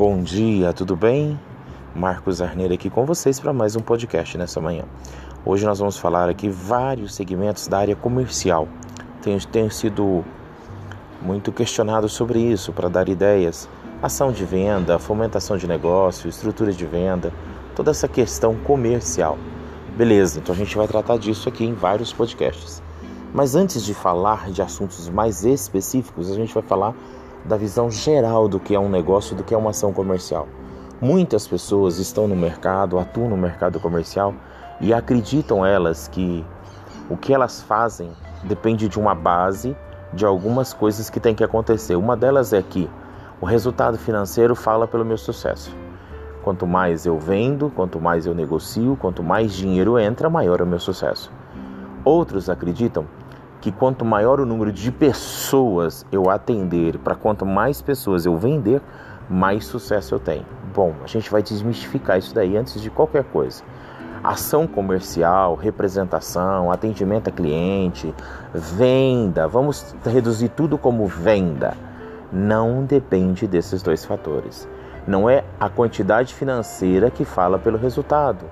Bom dia, tudo bem? Marcos Arneiro aqui com vocês para mais um podcast nessa manhã. Hoje nós vamos falar aqui vários segmentos da área comercial. Tenho sido muito questionado sobre isso para dar ideias. Ação de venda, fomentação de negócio, estrutura de venda, toda essa questão comercial. Beleza, então a gente vai tratar disso aqui em vários podcasts. Mas antes de falar de assuntos mais específicos, a gente vai falar da visão geral do que é um negócio, do que é uma ação comercial. Muitas pessoas estão no mercado, atuam no mercado comercial e acreditam elas que o que elas fazem depende de uma base, de algumas coisas que tem que acontecer. Uma delas é que o resultado financeiro fala pelo meu sucesso. Quanto mais eu vendo, quanto mais eu negocio, quanto mais dinheiro entra, maior é o meu sucesso. Outros acreditam que quanto maior o número de pessoas eu atender, para quanto mais pessoas eu vender, mais sucesso eu tenho. Bom, a gente vai desmistificar isso daí antes de qualquer coisa. Ação comercial, representação, atendimento a cliente, venda, vamos reduzir tudo como venda. Não depende desses dois fatores. Não é a quantidade financeira que fala pelo resultado.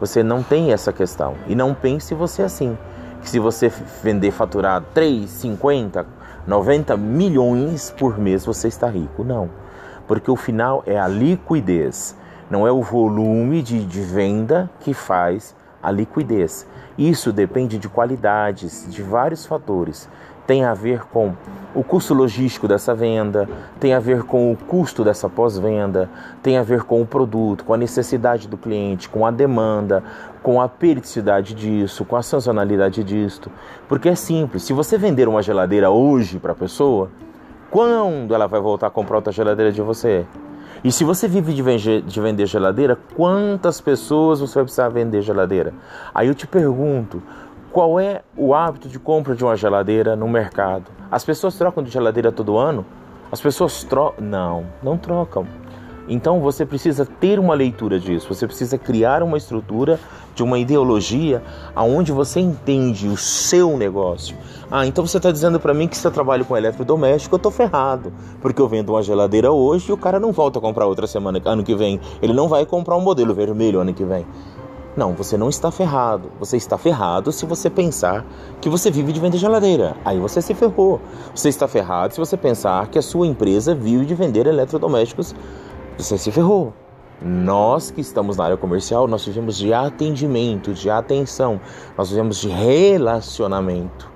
Você não tem essa questão. E não pense você assim que se você vender faturar 3, 50, 90 milhões por mês, você está rico. Não. Porque o final é a liquidez. Não é o volume de, de venda que faz a liquidez. Isso depende de qualidades, de vários fatores tem a ver com o custo logístico dessa venda, tem a ver com o custo dessa pós-venda, tem a ver com o produto, com a necessidade do cliente, com a demanda, com a periodicidade disso, com a sazonalidade disto. Porque é simples, se você vender uma geladeira hoje para a pessoa, quando ela vai voltar a comprar outra geladeira de você? E se você vive de vender geladeira, quantas pessoas você vai precisar vender geladeira? Aí eu te pergunto, qual é o hábito de compra de uma geladeira no mercado? As pessoas trocam de geladeira todo ano? As pessoas trocam. Não, não trocam. Então você precisa ter uma leitura disso, você precisa criar uma estrutura de uma ideologia aonde você entende o seu negócio. Ah, então você está dizendo para mim que se eu trabalho com eletrodoméstico eu estou ferrado, porque eu vendo uma geladeira hoje e o cara não volta a comprar outra semana, ano que vem. Ele não vai comprar um modelo vermelho ano que vem. Não, você não está ferrado. Você está ferrado se você pensar que você vive de vender geladeira. Aí você se ferrou. Você está ferrado se você pensar que a sua empresa vive de vender eletrodomésticos. Você se ferrou. Nós que estamos na área comercial, nós vivemos de atendimento, de atenção, nós vivemos de relacionamento.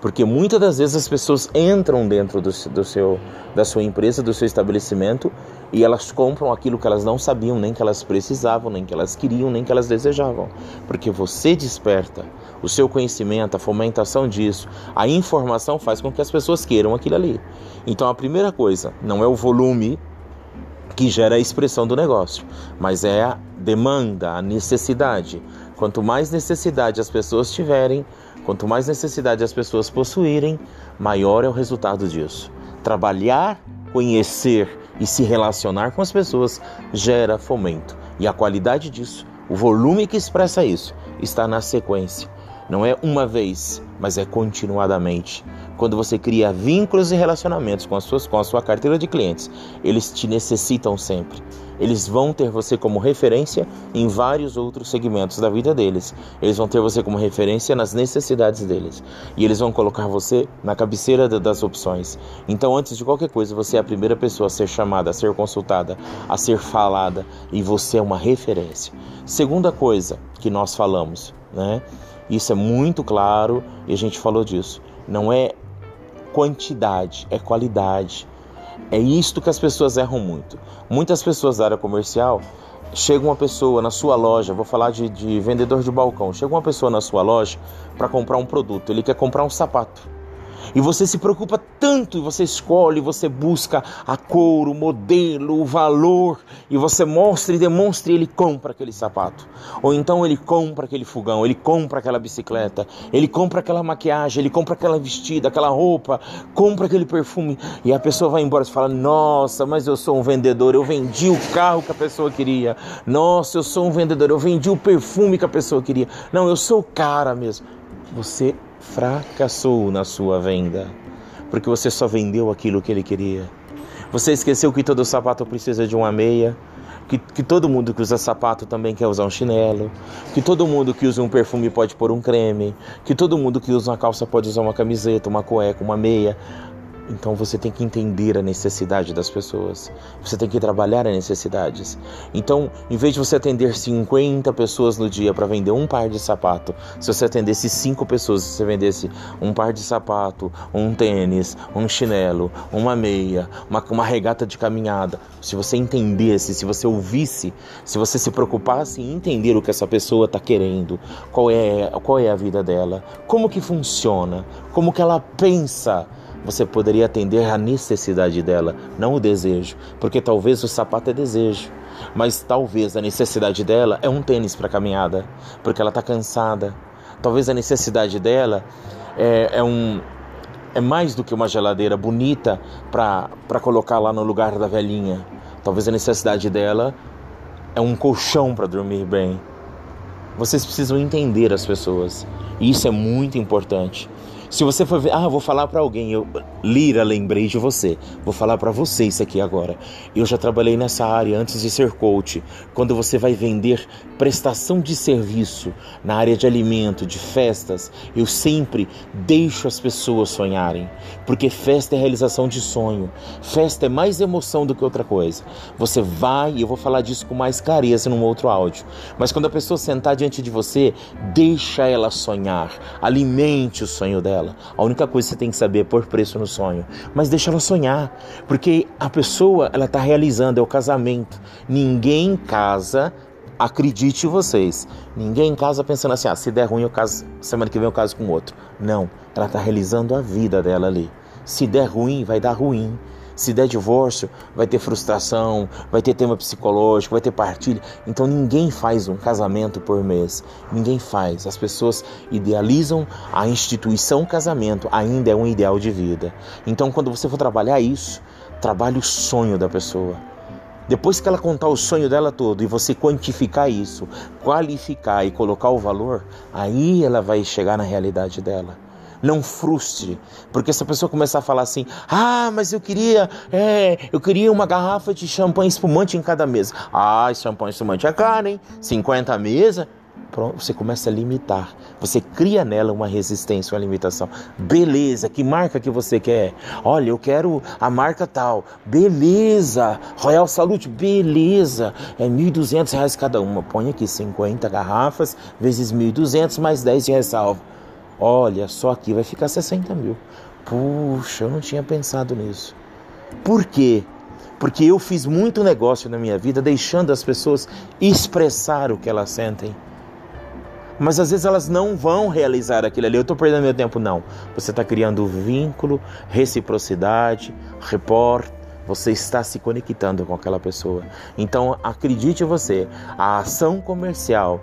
Porque muitas das vezes as pessoas entram dentro do, do seu, da sua empresa, do seu estabelecimento e elas compram aquilo que elas não sabiam, nem que elas precisavam, nem que elas queriam, nem que elas desejavam. Porque você desperta o seu conhecimento, a fomentação disso, a informação faz com que as pessoas queiram aquilo ali. Então a primeira coisa não é o volume que gera a expressão do negócio, mas é a demanda, a necessidade. Quanto mais necessidade as pessoas tiverem, quanto mais necessidade as pessoas possuírem, maior é o resultado disso. Trabalhar, conhecer e se relacionar com as pessoas gera fomento. E a qualidade disso, o volume que expressa isso, está na sequência. Não é uma vez, mas é continuadamente. Quando você cria vínculos e relacionamentos com, as suas, com a sua carteira de clientes, eles te necessitam sempre. Eles vão ter você como referência em vários outros segmentos da vida deles. Eles vão ter você como referência nas necessidades deles. E eles vão colocar você na cabeceira das opções. Então, antes de qualquer coisa, você é a primeira pessoa a ser chamada, a ser consultada, a ser falada. E você é uma referência. Segunda coisa que nós falamos, né? Isso é muito claro e a gente falou disso. Não é quantidade, é qualidade. É isto que as pessoas erram muito. Muitas pessoas da área comercial chega uma pessoa na sua loja, vou falar de, de vendedor de balcão, chega uma pessoa na sua loja para comprar um produto, ele quer comprar um sapato. E você se preocupa tanto e você escolhe, você busca a cor, o modelo, o valor e você mostra e demonstra e ele compra aquele sapato. Ou então ele compra aquele fogão, ele compra aquela bicicleta, ele compra aquela maquiagem, ele compra aquela vestida, aquela roupa, compra aquele perfume e a pessoa vai embora e fala: "Nossa, mas eu sou um vendedor, eu vendi o carro que a pessoa queria. Nossa, eu sou um vendedor, eu vendi o perfume que a pessoa queria. Não, eu sou o cara mesmo." Você fracassou na sua venda, porque você só vendeu aquilo que ele queria. Você esqueceu que todo sapato precisa de uma meia? Que, que, todo mundo que usa sapato também quer usar um chinelo, que todo mundo que usa um perfume pode pôr um creme, que todo mundo que usa uma calça pode usar uma camiseta, uma cueca, uma meia. Então você tem que entender a necessidade das pessoas. Você tem que trabalhar as necessidades. Então, em vez de você atender 50 pessoas no dia para vender um par de sapato, se você atendesse 5 pessoas, se você vendesse um par de sapato, um tênis, um chinelo, uma meia, uma, uma regata de caminhada, se você entendesse, se você ouvisse, se você se preocupasse em entender o que essa pessoa está querendo, qual é, qual é a vida dela, como que funciona, como que ela pensa, você poderia atender a necessidade dela, não o desejo, porque talvez o sapato é desejo, mas talvez a necessidade dela é um tênis para caminhada, porque ela está cansada. Talvez a necessidade dela é, é um é mais do que uma geladeira bonita para colocar lá no lugar da velhinha. Talvez a necessidade dela é um colchão para dormir bem. Vocês precisam entender as pessoas. E isso é muito importante. Se você for ver, ah, vou falar para alguém, eu Lira, lembrei de você. Vou falar para você isso aqui agora. Eu já trabalhei nessa área antes de ser coach. Quando você vai vender prestação de serviço na área de alimento, de festas, eu sempre deixo as pessoas sonharem, porque festa é realização de sonho. Festa é mais emoção do que outra coisa. Você vai, e eu vou falar disso com mais clareza num outro áudio. Mas quando a pessoa sentar diante de você, deixa ela sonhar. Alimente o sonho dela A única coisa que você tem que saber é pôr preço no sonho. Mas deixa ela sonhar, porque a pessoa ela está realizando, é o casamento. Ninguém casa acredite vocês, ninguém casa pensando assim, ah, se der ruim eu caso, semana que vem eu caso com outro. Não, ela está realizando a vida dela ali. Se der ruim, vai dar ruim. Se der divórcio, vai ter frustração, vai ter tema psicológico, vai ter partilha. Então ninguém faz um casamento por mês. Ninguém faz. As pessoas idealizam a instituição casamento, ainda é um ideal de vida. Então quando você for trabalhar isso, trabalhe o sonho da pessoa. Depois que ela contar o sonho dela todo e você quantificar isso, qualificar e colocar o valor, aí ela vai chegar na realidade dela. Não frustre, porque se a pessoa começar a falar assim, ah, mas eu queria, é, eu queria uma garrafa de champanhe espumante em cada mesa. Ah, champanhe espumante é caro, hein? 50 mesa. Pronto, você começa a limitar. Você cria nela uma resistência, uma limitação. Beleza, que marca que você quer? Olha, eu quero a marca tal. Beleza. Royal Salute, beleza. É R$ 1.200 cada uma. Põe aqui 50 garrafas vezes 1.200 mais 10 de ressalva. Olha, só aqui vai ficar 60 mil. Puxa, eu não tinha pensado nisso. Por quê? Porque eu fiz muito negócio na minha vida deixando as pessoas expressar o que elas sentem. Mas às vezes elas não vão realizar aquilo ali. Eu estou perdendo meu tempo, não. Você está criando vínculo, reciprocidade, repórter você está se conectando com aquela pessoa. Então, acredite você, a ação comercial,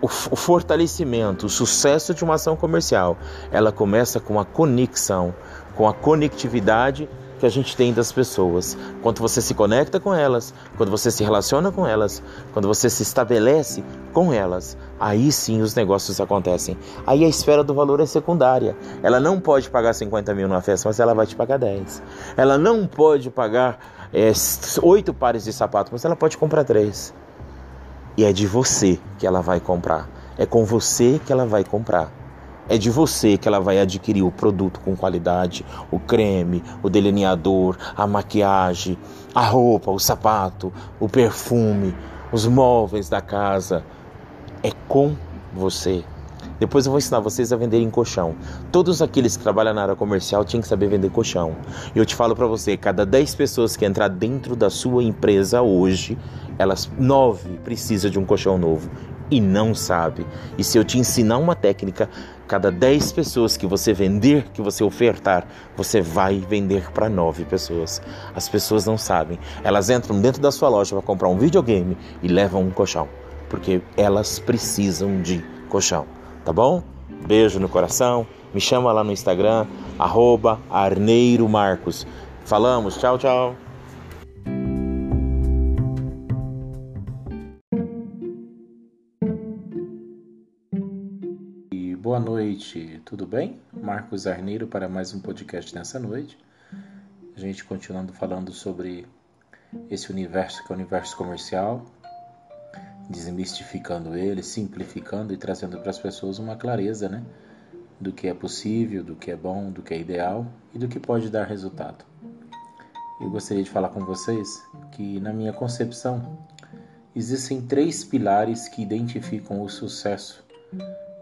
o fortalecimento, o sucesso de uma ação comercial, ela começa com a conexão, com a conectividade que a gente tem das pessoas. Quando você se conecta com elas, quando você se relaciona com elas, quando você se estabelece com elas, aí sim os negócios acontecem. Aí a esfera do valor é secundária. Ela não pode pagar 50 mil numa festa, mas ela vai te pagar 10. Ela não pode pagar é, oito pares de sapato, mas ela pode comprar três. E é de você que ela vai comprar. É com você que ela vai comprar. É de você que ela vai adquirir o produto com qualidade, o creme, o delineador, a maquiagem, a roupa, o sapato, o perfume, os móveis da casa. É com você. Depois eu vou ensinar vocês a venderem colchão. Todos aqueles que trabalham na área comercial tinham que saber vender colchão. E eu te falo para você, cada 10 pessoas que entrar dentro da sua empresa hoje, elas 9 precisam de um colchão novo e não sabe. E se eu te ensinar uma técnica, cada 10 pessoas que você vender, que você ofertar, você vai vender para 9 pessoas. As pessoas não sabem. Elas entram dentro da sua loja para comprar um videogame e levam um colchão, porque elas precisam de colchão, tá bom? Beijo no coração. Me chama lá no Instagram, arroba Arneiro Marcos. Falamos, tchau, tchau. Noite, tudo bem? Marcos Arneiro para mais um podcast nessa noite. A gente continuando falando sobre esse universo que é o universo comercial, desmistificando ele, simplificando e trazendo para as pessoas uma clareza, né? Do que é possível, do que é bom, do que é ideal e do que pode dar resultado. Eu gostaria de falar com vocês que, na minha concepção, existem três pilares que identificam o sucesso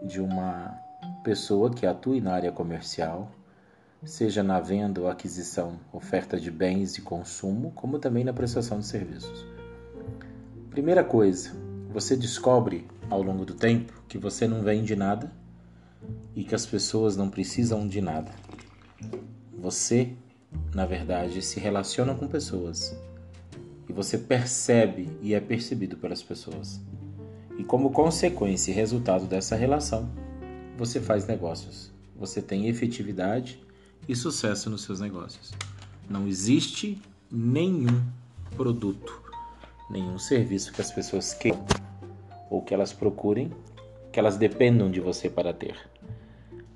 de uma pessoa que atue na área comercial seja na venda ou aquisição, oferta de bens de consumo, como também na prestação de serviços. Primeira coisa, você descobre ao longo do tempo que você não vende nada e que as pessoas não precisam de nada. Você, na verdade, se relaciona com pessoas e você percebe e é percebido pelas pessoas. E como consequência e resultado dessa relação, você faz negócios. Você tem efetividade e sucesso nos seus negócios. Não existe nenhum produto, nenhum serviço que as pessoas queiram ou que elas procurem, que elas dependam de você para ter.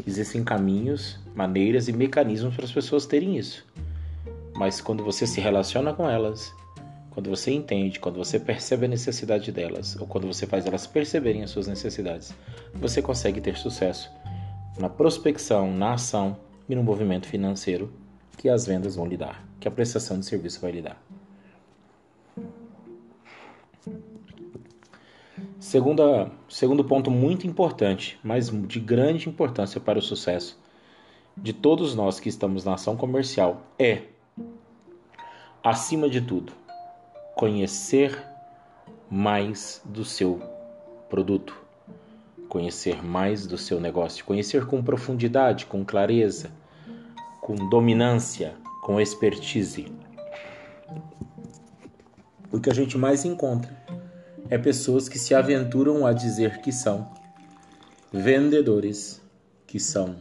Existem caminhos, maneiras e mecanismos para as pessoas terem isso. Mas quando você se relaciona com elas, quando você entende, quando você percebe a necessidade delas, ou quando você faz elas perceberem as suas necessidades, você consegue ter sucesso na prospecção, na ação e no movimento financeiro que as vendas vão lhe dar, que a prestação de serviço vai lhe dar. Segunda, segundo ponto muito importante, mas de grande importância para o sucesso de todos nós que estamos na ação comercial é, acima de tudo, conhecer mais do seu produto conhecer mais do seu negócio, conhecer com profundidade, com clareza, com dominância, com expertise. O que a gente mais encontra é pessoas que se aventuram a dizer que são vendedores, que são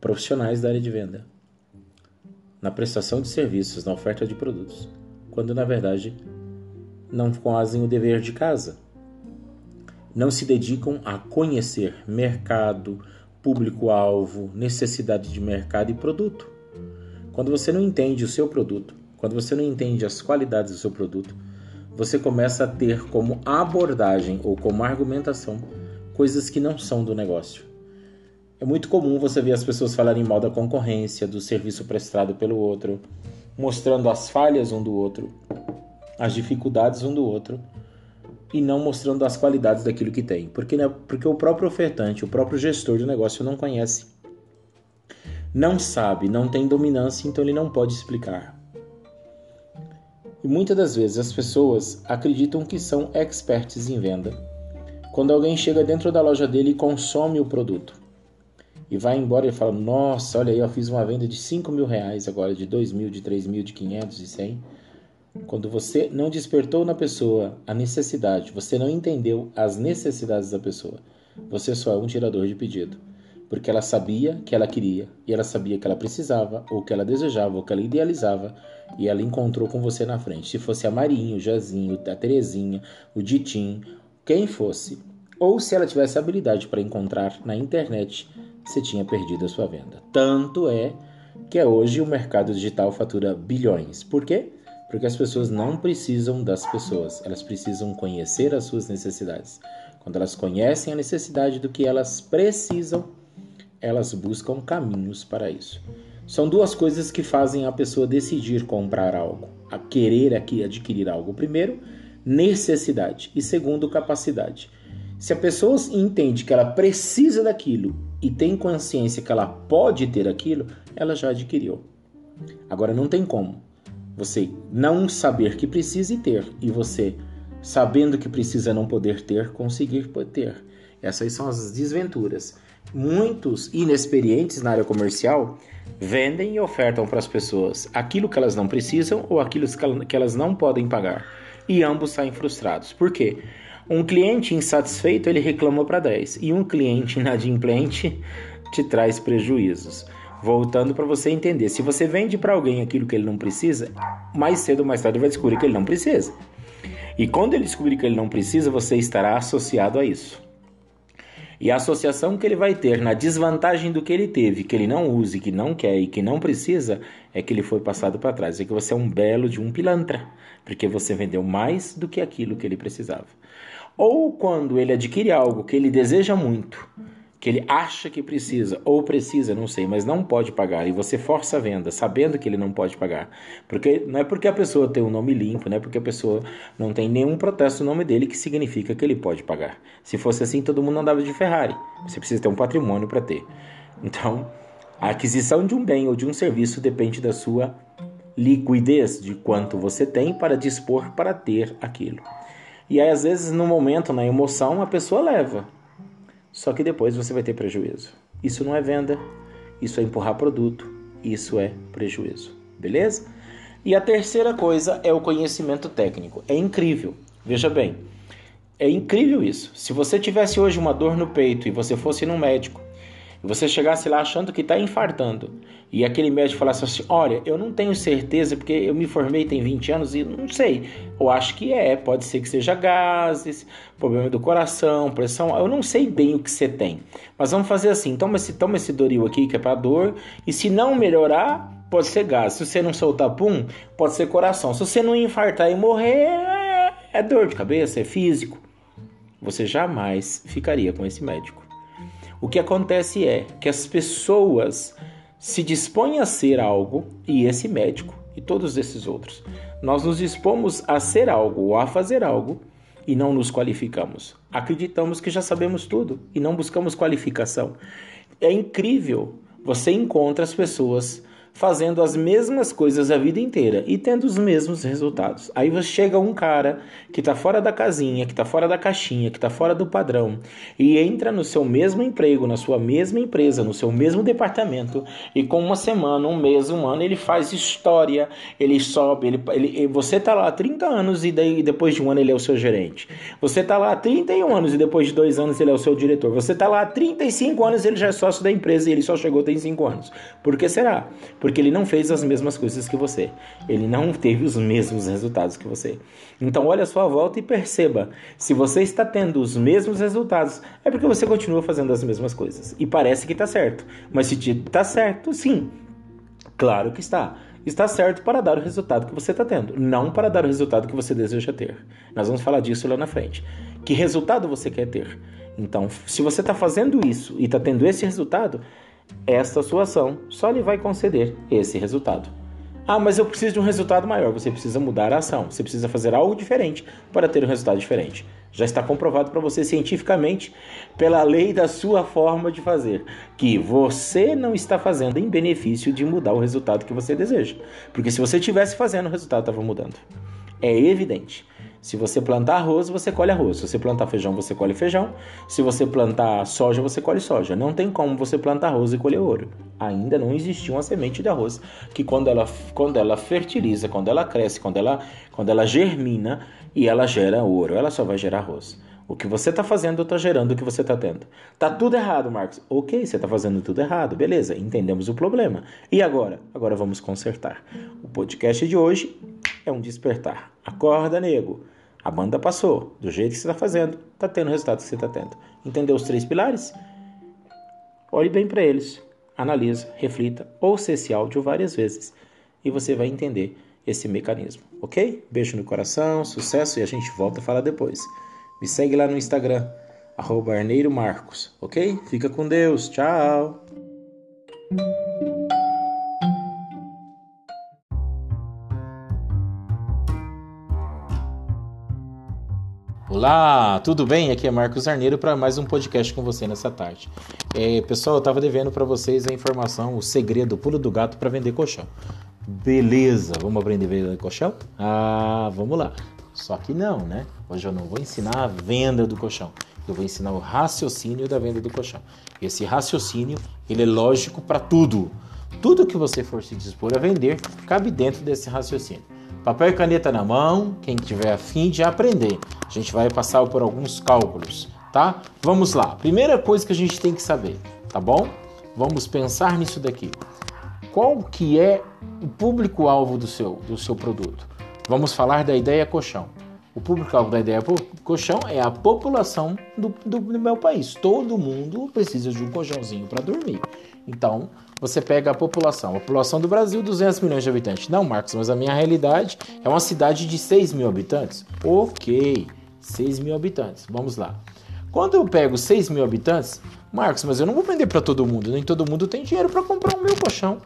profissionais da área de venda, na prestação de serviços, na oferta de produtos, quando na verdade não fazem o dever de casa não se dedicam a conhecer mercado, público-alvo, necessidade de mercado e produto. Quando você não entende o seu produto, quando você não entende as qualidades do seu produto, você começa a ter como abordagem ou como argumentação coisas que não são do negócio. É muito comum você ver as pessoas falarem mal da concorrência, do serviço prestado pelo outro, mostrando as falhas um do outro, as dificuldades um do outro, e não mostrando as qualidades daquilo que tem. Porque, né, porque o próprio ofertante, o próprio gestor de negócio não conhece. Não sabe, não tem dominância, então ele não pode explicar. E muitas das vezes as pessoas acreditam que são experts em venda. Quando alguém chega dentro da loja dele e consome o produto e vai embora e fala: Nossa, olha aí, eu fiz uma venda de 5 mil reais agora, de 2 mil, de 3 mil, de 500, de 100 quando você não despertou na pessoa a necessidade, você não entendeu as necessidades da pessoa, você só é um tirador de pedido. Porque ela sabia que ela queria, e ela sabia que ela precisava, ou que ela desejava, ou que ela idealizava, e ela encontrou com você na frente. Se fosse a Marinho, o Jazinho, a Terezinha, o Ditim, quem fosse, ou se ela tivesse habilidade para encontrar na internet, você tinha perdido a sua venda. Tanto é que hoje o mercado digital fatura bilhões. Por quê? Porque as pessoas não precisam das pessoas, elas precisam conhecer as suas necessidades. Quando elas conhecem a necessidade do que elas precisam, elas buscam caminhos para isso. São duas coisas que fazem a pessoa decidir comprar algo, a querer aqui adquirir algo. Primeiro, necessidade e segundo, capacidade. Se a pessoa entende que ela precisa daquilo e tem consciência que ela pode ter aquilo, ela já adquiriu. Agora não tem como você não saber que precisa e ter, e você, sabendo que precisa não poder ter, conseguir ter. Essas são as desventuras. Muitos inexperientes na área comercial vendem e ofertam para as pessoas aquilo que elas não precisam ou aquilo que elas não podem pagar. E ambos saem frustrados. Por quê? Um cliente insatisfeito ele reclama para 10 e um cliente inadimplente te traz prejuízos voltando para você entender. Se você vende para alguém aquilo que ele não precisa, mais cedo ou mais tarde vai descobrir que ele não precisa. E quando ele descobrir que ele não precisa, você estará associado a isso. E a associação que ele vai ter na desvantagem do que ele teve, que ele não use, que não quer e que não precisa, é que ele foi passado para trás. É que você é um belo de um pilantra, porque você vendeu mais do que aquilo que ele precisava. Ou quando ele adquire algo que ele deseja muito, que ele acha que precisa, ou precisa, não sei, mas não pode pagar, e você força a venda, sabendo que ele não pode pagar. Porque não é porque a pessoa tem um nome limpo, não é porque a pessoa não tem nenhum protesto no nome dele que significa que ele pode pagar. Se fosse assim, todo mundo andava de Ferrari. Você precisa ter um patrimônio para ter. Então, a aquisição de um bem ou de um serviço depende da sua liquidez, de quanto você tem para dispor para ter aquilo. E aí, às vezes, no momento, na emoção, a pessoa leva. Só que depois você vai ter prejuízo. Isso não é venda, isso é empurrar produto, isso é prejuízo. Beleza? E a terceira coisa é o conhecimento técnico. É incrível. Veja bem, é incrível isso. Se você tivesse hoje uma dor no peito e você fosse num médico você chegasse lá achando que está infartando, e aquele médico falasse assim: Olha, eu não tenho certeza porque eu me formei tem 20 anos e não sei. Eu acho que é, pode ser que seja gases, problema do coração, pressão. Eu não sei bem o que você tem. Mas vamos fazer assim: toma esse, toma esse Doril aqui que é para dor, e se não melhorar, pode ser gás. Se você não soltar pum, pode ser coração. Se você não infartar e morrer, é, é dor de cabeça, é físico. Você jamais ficaria com esse médico. O que acontece é que as pessoas se dispõem a ser algo, e esse médico e todos esses outros, nós nos dispomos a ser algo ou a fazer algo e não nos qualificamos. Acreditamos que já sabemos tudo e não buscamos qualificação. É incrível. Você encontra as pessoas fazendo as mesmas coisas a vida inteira e tendo os mesmos resultados. Aí você chega um cara que está fora da casinha, que está fora da caixinha, que está fora do padrão e entra no seu mesmo emprego, na sua mesma empresa, no seu mesmo departamento e com uma semana, um mês, um ano ele faz história, ele sobe, ele, ele você está lá há 30 anos e daí, depois de um ano ele é o seu gerente. Você está lá há 31 anos e depois de dois anos ele é o seu diretor. Você está lá há 35 anos ele já é sócio da empresa e ele só chegou tem 5 anos. Por que será? Porque ele não fez as mesmas coisas que você. Ele não teve os mesmos resultados que você. Então olhe a sua volta e perceba, se você está tendo os mesmos resultados, é porque você continua fazendo as mesmas coisas. E parece que está certo. Mas se está certo, sim. Claro que está está certo para dar o resultado que você está tendo, não para dar o resultado que você deseja ter. Nós vamos falar disso lá na frente. Que resultado você quer ter? Então, se você está fazendo isso e está tendo esse resultado, esta sua ação só lhe vai conceder esse resultado. Ah, mas eu preciso de um resultado maior. Você precisa mudar a ação. Você precisa fazer algo diferente para ter um resultado diferente. Já está comprovado para você cientificamente, pela lei da sua forma de fazer, que você não está fazendo em benefício de mudar o resultado que você deseja. Porque se você estivesse fazendo, o resultado estava mudando. É evidente. Se você plantar arroz, você colhe arroz. Se você plantar feijão, você colhe feijão. Se você plantar soja, você colhe soja. Não tem como você plantar arroz e colher ouro. Ainda não existiu uma semente de arroz que quando ela, quando ela fertiliza, quando ela cresce, quando ela, quando ela germina e ela gera ouro, ela só vai gerar arroz. O que você está fazendo está gerando o que você está tendo. Tá tudo errado, Marcos. Ok, você está fazendo tudo errado. Beleza, entendemos o problema. E agora? Agora vamos consertar. O podcast de hoje é um despertar. Acorda, nego. A banda passou. Do jeito que você está fazendo, está tendo o resultado que você está tendo. Entendeu os três pilares? Olhe bem para eles. Analisa, reflita, ouça esse áudio várias vezes e você vai entender esse mecanismo, ok? Beijo no coração, sucesso e a gente volta a falar depois. Me segue lá no Instagram, arroba Arneiro Marcos, ok? Fica com Deus, tchau! Olá, tudo bem? Aqui é Marcos Arneiro para mais um podcast com você nessa tarde. É, pessoal, eu estava devendo para vocês a informação, o segredo, o pulo do gato para vender colchão. Beleza, vamos aprender a vender colchão? Ah, vamos lá. Só que não, né? Hoje eu não vou ensinar a venda do colchão. Eu vou ensinar o raciocínio da venda do colchão. Esse raciocínio, ele é lógico para tudo. Tudo que você for se dispor a vender cabe dentro desse raciocínio. Papel e caneta na mão, quem tiver afim de aprender. A gente vai passar por alguns cálculos, tá? Vamos lá. Primeira coisa que a gente tem que saber, tá bom? Vamos pensar nisso daqui. Qual que é o público-alvo do seu, do seu produto? Vamos falar da ideia colchão. O público-alvo da ideia colchão é a população do, do, do, meu país. Todo mundo precisa de um colchãozinho para dormir. Então, você pega a população. A população do Brasil, 200 milhões de habitantes. Não, Marcos, mas a minha realidade é uma cidade de 6 mil habitantes. Ok, 6 mil habitantes. Vamos lá. Quando eu pego 6 mil habitantes, Marcos, mas eu não vou vender para todo mundo. Nem todo mundo tem dinheiro para comprar o meu colchão.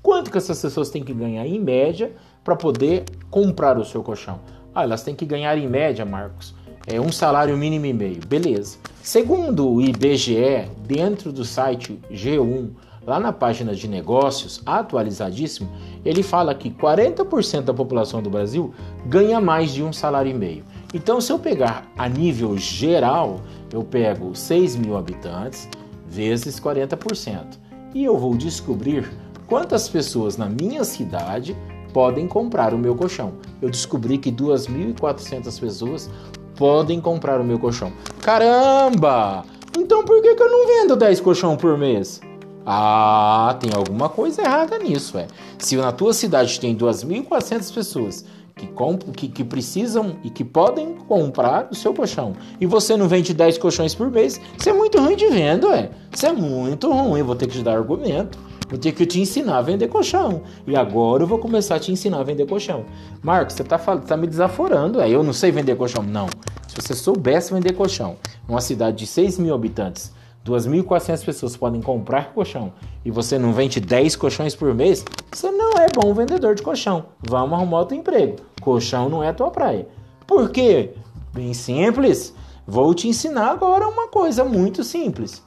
Quanto que essas pessoas têm que ganhar em média para poder comprar o seu colchão? Ah, elas têm que ganhar em média, Marcos, é um salário mínimo e meio. Beleza. Segundo o IBGE, dentro do site G1, lá na página de negócios, atualizadíssimo, ele fala que 40% da população do Brasil ganha mais de um salário e meio. Então, se eu pegar a nível geral, eu pego 6 mil habitantes vezes 40%. E eu vou descobrir quantas pessoas na minha cidade podem comprar o meu colchão. Eu descobri que 2.400 pessoas podem comprar o meu colchão. Caramba! Então por que, que eu não vendo 10 colchão por mês? Ah, tem alguma coisa errada nisso, é. Se na tua cidade tem 2.400 pessoas que, que, que, precisam e que podem comprar o seu colchão e você não vende 10 colchões por mês, isso é muito ruim de venda, é. Isso é muito ruim, eu vou ter que te dar argumento. Vou ter que te ensinar a vender colchão. E agora eu vou começar a te ensinar a vender colchão. Marcos, você está tá me desaforando. É, eu não sei vender colchão. Não. Se você soubesse vender colchão, numa cidade de 6 mil habitantes, 2.400 pessoas podem comprar colchão e você não vende 10 colchões por mês, você não é bom vendedor de colchão. Vamos arrumar outro emprego. Colchão não é a tua praia. Por quê? Bem simples. Vou te ensinar agora uma coisa muito simples.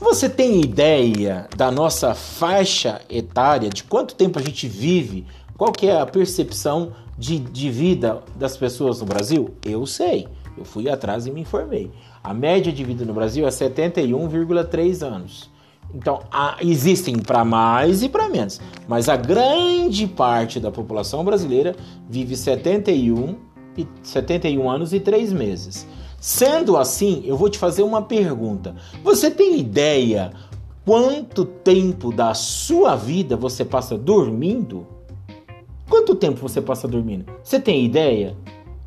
Você tem ideia da nossa faixa etária, de quanto tempo a gente vive? Qual que é a percepção de, de vida das pessoas no Brasil? Eu sei, eu fui atrás e me informei. A média de vida no Brasil é 71,3 anos. Então, existem para mais e para menos, mas a grande parte da população brasileira vive 71, e, 71 anos e 3 meses. Sendo assim, eu vou te fazer uma pergunta. Você tem ideia quanto tempo da sua vida você passa dormindo? Quanto tempo você passa dormindo? Você tem ideia?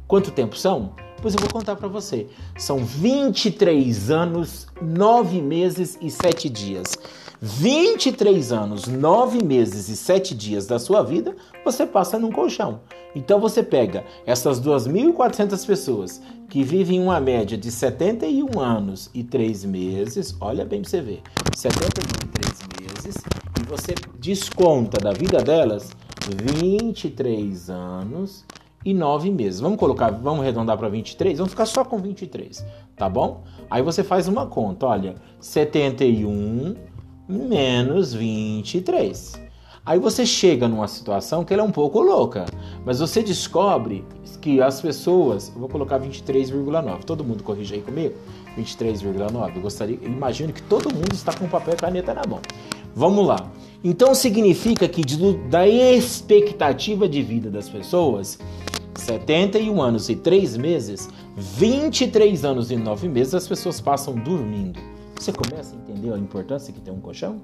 Quanto tempo são? Pois eu vou contar para você. São 23 anos, 9 meses e 7 dias. 23 anos, 9 meses e 7 dias da sua vida, você passa num colchão. Então você pega essas 2.400 pessoas que vivem uma média de 71 anos e 3 meses, olha bem pra você ver, 71 e 3 meses, e você desconta da vida delas 23 anos e 9 meses. Vamos colocar, vamos arredondar para 23, vamos ficar só com 23, tá bom? Aí você faz uma conta, olha, 71 menos 23. Aí você chega numa situação que ela é um pouco louca, mas você descobre que as pessoas, vou colocar 23,9. Todo mundo corrige aí comigo? 23,9. Eu gostaria, imagino que todo mundo está com papel e caneta na mão. Vamos lá. Então significa que da expectativa de vida das pessoas, 71 anos e 3 meses, 23 anos e 9 meses as pessoas passam dormindo. Você começa a entender a importância que tem um colchão?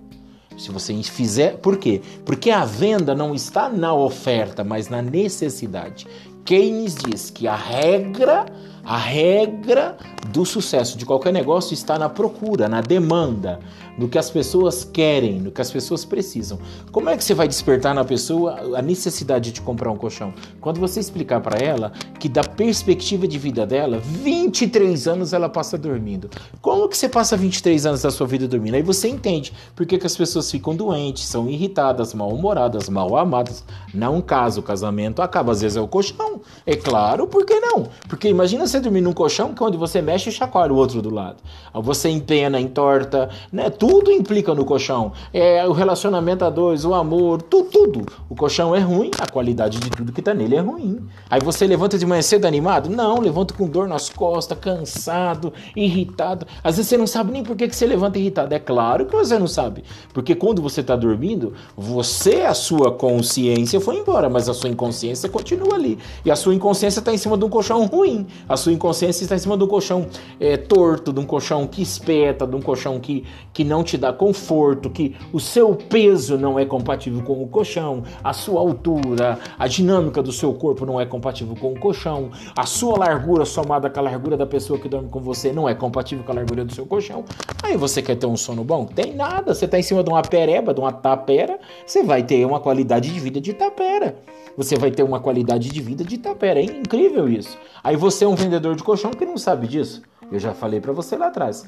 Se você fizer, por quê? Porque a venda não está na oferta, mas na necessidade. Keynes diz que a regra, a regra do sucesso de qualquer negócio está na procura, na demanda no que as pessoas querem, no que as pessoas precisam. Como é que você vai despertar na pessoa a necessidade de comprar um colchão? Quando você explicar para ela que da perspectiva de vida dela, 23 anos ela passa dormindo. Como que você passa 23 anos da sua vida dormindo? Aí você entende por que, que as pessoas ficam doentes, são irritadas, mal-humoradas, mal amadas. Não casa, o casamento acaba. Às vezes é o colchão. É claro, por que não? Porque imagina você dormir num colchão que onde você mexe e chacoalha o outro do lado. Você empena, entorta, né? Tudo tudo implica no colchão. É o relacionamento a dois, o amor, tudo, tudo. O colchão é ruim, a qualidade de tudo que tá nele é ruim. Aí você levanta de manhã cedo animado? Não, levanta com dor nas costas, cansado, irritado. Às vezes você não sabe nem por que, que você levanta irritado. É claro que você não sabe. Porque quando você tá dormindo, você, a sua consciência foi embora, mas a sua inconsciência continua ali. E a sua inconsciência está em cima de um colchão ruim. A sua inconsciência está em cima de um colchão é, torto, de um colchão que espeta, de um colchão que, que não não te dá conforto, que o seu peso não é compatível com o colchão, a sua altura, a dinâmica do seu corpo não é compatível com o colchão, a sua largura somada com a largura da pessoa que dorme com você não é compatível com a largura do seu colchão. Aí você quer ter um sono bom? Tem nada. Você está em cima de uma pereba, de uma tapera, você vai ter uma qualidade de vida de tapera. Você vai ter uma qualidade de vida de tapera. É incrível isso. Aí você é um vendedor de colchão que não sabe disso. Eu já falei para você lá atrás.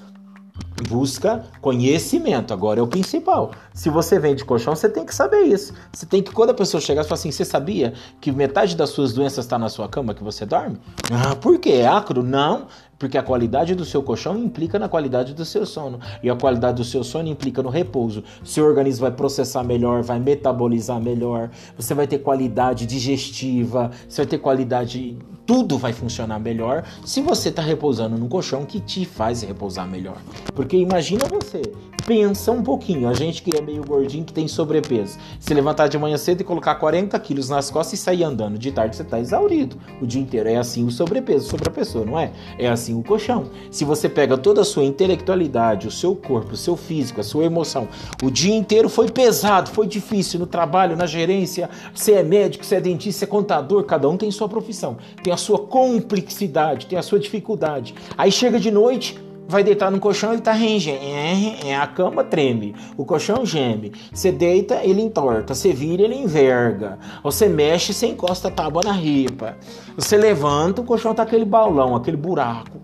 Busca conhecimento, agora é o principal. Se você vende colchão, você tem que saber isso. Você tem que, quando a pessoa chegar falar assim: Você sabia que metade das suas doenças está na sua cama que você dorme? Ah, por quê? É acro? Não. Porque a qualidade do seu colchão implica na qualidade do seu sono. E a qualidade do seu sono implica no repouso. Seu organismo vai processar melhor, vai metabolizar melhor, você vai ter qualidade digestiva, você vai ter qualidade. Tudo vai funcionar melhor se você está repousando num colchão que te faz repousar melhor. Porque imagina você, pensa um pouquinho, a gente que é meio gordinho, que tem sobrepeso, se levantar de manhã cedo e colocar 40 quilos nas costas e sair andando, de tarde você está exaurido o dia inteiro. É assim o sobrepeso sobre a pessoa, não é? É assim o colchão. Se você pega toda a sua intelectualidade, o seu corpo, o seu físico, a sua emoção, o dia inteiro foi pesado, foi difícil no trabalho, na gerência, você é médico, você é dentista, você é contador, cada um tem sua profissão, tem a sua complexidade, tem a sua dificuldade. Aí chega de noite, vai deitar no colchão, ele tá rangendo. É, é, a cama treme, o colchão geme. Você deita, ele entorta. Você vira, ele enverga. Você mexe, você encosta a tábua na ripa. Você levanta, o colchão tá aquele baulão, aquele buraco.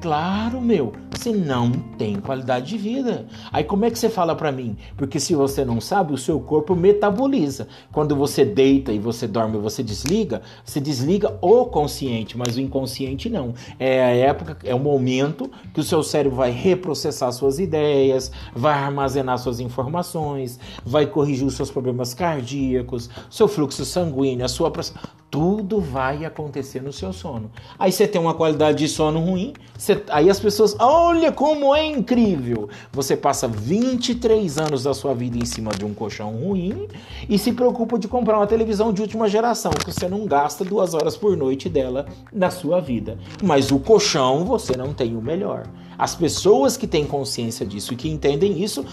Claro, meu, você não tem qualidade de vida. Aí como é que você fala para mim? Porque se você não sabe, o seu corpo metaboliza. Quando você deita e você dorme, você desliga, você desliga o consciente, mas o inconsciente não. É a época, é o momento que o seu cérebro vai reprocessar suas ideias, vai armazenar suas informações, vai corrigir os seus problemas cardíacos, seu fluxo sanguíneo, a sua pressão tudo vai acontecer no seu sono. Aí você tem uma qualidade de sono ruim, você, aí as pessoas, olha como é incrível! Você passa 23 anos da sua vida em cima de um colchão ruim e se preocupa de comprar uma televisão de última geração, que você não gasta duas horas por noite dela na sua vida. Mas o colchão você não tem o melhor. As pessoas que têm consciência disso e que entendem isso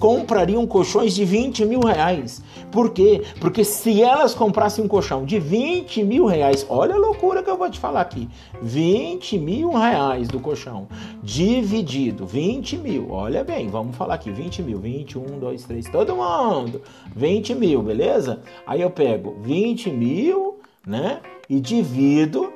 comprariam colchões de 20 mil reais. Por quê? Porque se elas comprassem um colchão de 20 mil reais, olha a loucura que eu vou te falar aqui: 20 mil reais do colchão dividido, 20 mil, olha bem, vamos falar aqui: 20 mil, 21, 2, 3, todo mundo, 20 mil, beleza? Aí eu pego 20 mil, né? E divido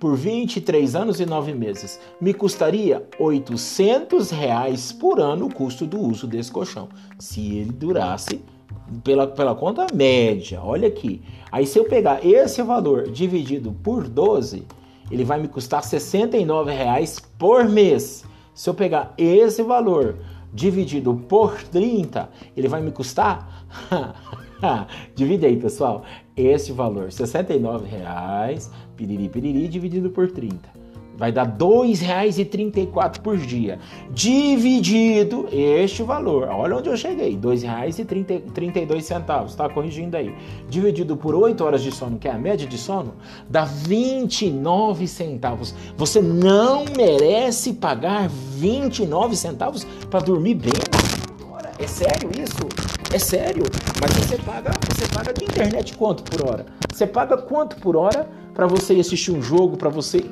por 23 anos e 9 meses. Me custaria 800 reais por ano o custo do uso desse colchão, se ele durasse pela, pela conta média. Olha aqui. Aí se eu pegar esse valor dividido por 12, ele vai me custar 69 reais por mês. Se eu pegar esse valor dividido por 30, ele vai me custar Divide aí, pessoal. Esse valor, R$ 69,00, piriri, piriri, dividido por 30. Vai dar R$ 2,34 por dia. Dividido este valor. Olha onde eu cheguei. R$ 2,32. Tá corrigindo aí. Dividido por 8 horas de sono, que é a média de sono, dá 29 centavos. Você não merece pagar 29 centavos para dormir bem. É sério isso? É sério? Mas você paga, você paga de internet quanto por hora? Você paga quanto por hora para você assistir um jogo, para você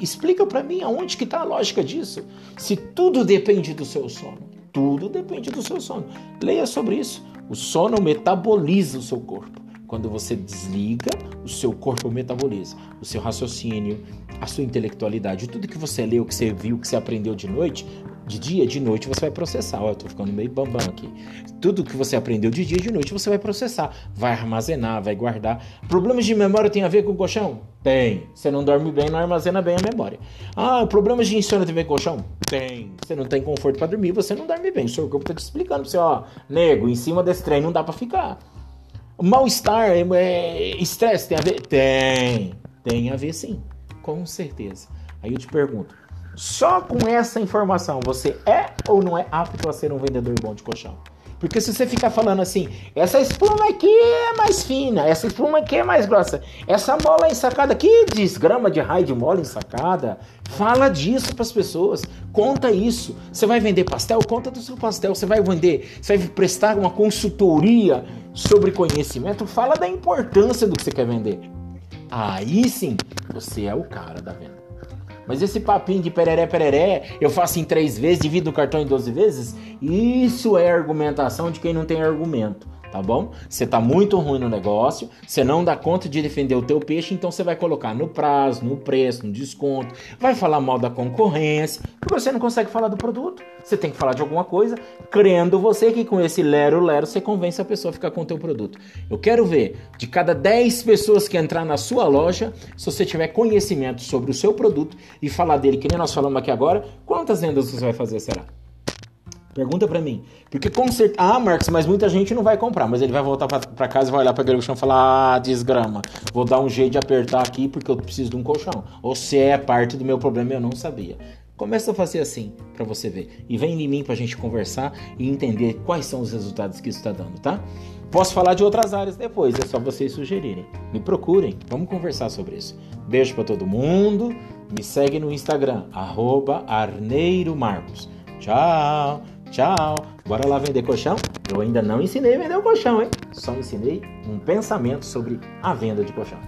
explica para mim aonde que tá a lógica disso? Se tudo depende do seu sono, tudo depende do seu sono. Leia sobre isso. O sono metaboliza o seu corpo. Quando você desliga, o seu corpo metaboliza. O seu raciocínio, a sua intelectualidade, tudo que você leu, que você viu, que você aprendeu de noite, de dia, de noite você vai processar. Ó, eu tô ficando meio bambam aqui. Tudo que você aprendeu de dia, de noite você vai processar, vai armazenar, vai guardar. Problemas de memória tem a ver com colchão? Tem. Você não dorme bem, não armazena bem a memória. Ah, problemas de insônia tem a ver com colchão? Tem. Você não tem conforto para dormir, você não dorme bem. O seu corpo tá te explicando pra você, ó, nego, em cima desse trem não dá para ficar. Mal-estar, é, estresse tem a ver? Tem. Tem a ver sim, com certeza. Aí eu te pergunto, só com essa informação você é ou não é apto a ser um vendedor bom de colchão? Porque se você ficar falando assim, essa espuma aqui é mais fina, essa espuma aqui é mais grossa, essa mola ensacada aqui, desgrama de raio de mola ensacada, fala disso para as pessoas, conta isso. Você vai vender pastel? Conta do seu pastel. Você vai vender, você vai prestar uma consultoria sobre conhecimento? Fala da importância do que você quer vender. Aí sim, você é o cara da venda. Mas esse papinho de pereré, pereré, eu faço em três vezes, divido o cartão em 12 vezes, isso é argumentação de quem não tem argumento tá bom? Você tá muito ruim no negócio, você não dá conta de defender o teu peixe, então você vai colocar no prazo, no preço, no desconto, vai falar mal da concorrência, porque você não consegue falar do produto. Você tem que falar de alguma coisa, crendo você que com esse lero lero você convence a pessoa a ficar com o teu produto. Eu quero ver de cada 10 pessoas que entrar na sua loja, se você tiver conhecimento sobre o seu produto e falar dele, que nem nós falamos aqui agora, quantas vendas você vai fazer será? Pergunta para mim. Porque com certeza. Ah, Marcos, mas muita gente não vai comprar. Mas ele vai voltar para casa vai olhar aquele colchão e falar: Ah, desgrama. Vou dar um jeito de apertar aqui porque eu preciso de um colchão. Ou se é parte do meu problema eu não sabia. Começa a fazer assim para você ver. E vem em mim pra gente conversar e entender quais são os resultados que isso está dando, tá? Posso falar de outras áreas depois, é só vocês sugerirem. Me procurem, vamos conversar sobre isso. Beijo para todo mundo. Me segue no Instagram, arroba Arneiro Marcos. Tchau! Tchau. Bora lá vender colchão? Eu ainda não ensinei a vender o colchão, hein? Só ensinei um pensamento sobre a venda de colchão.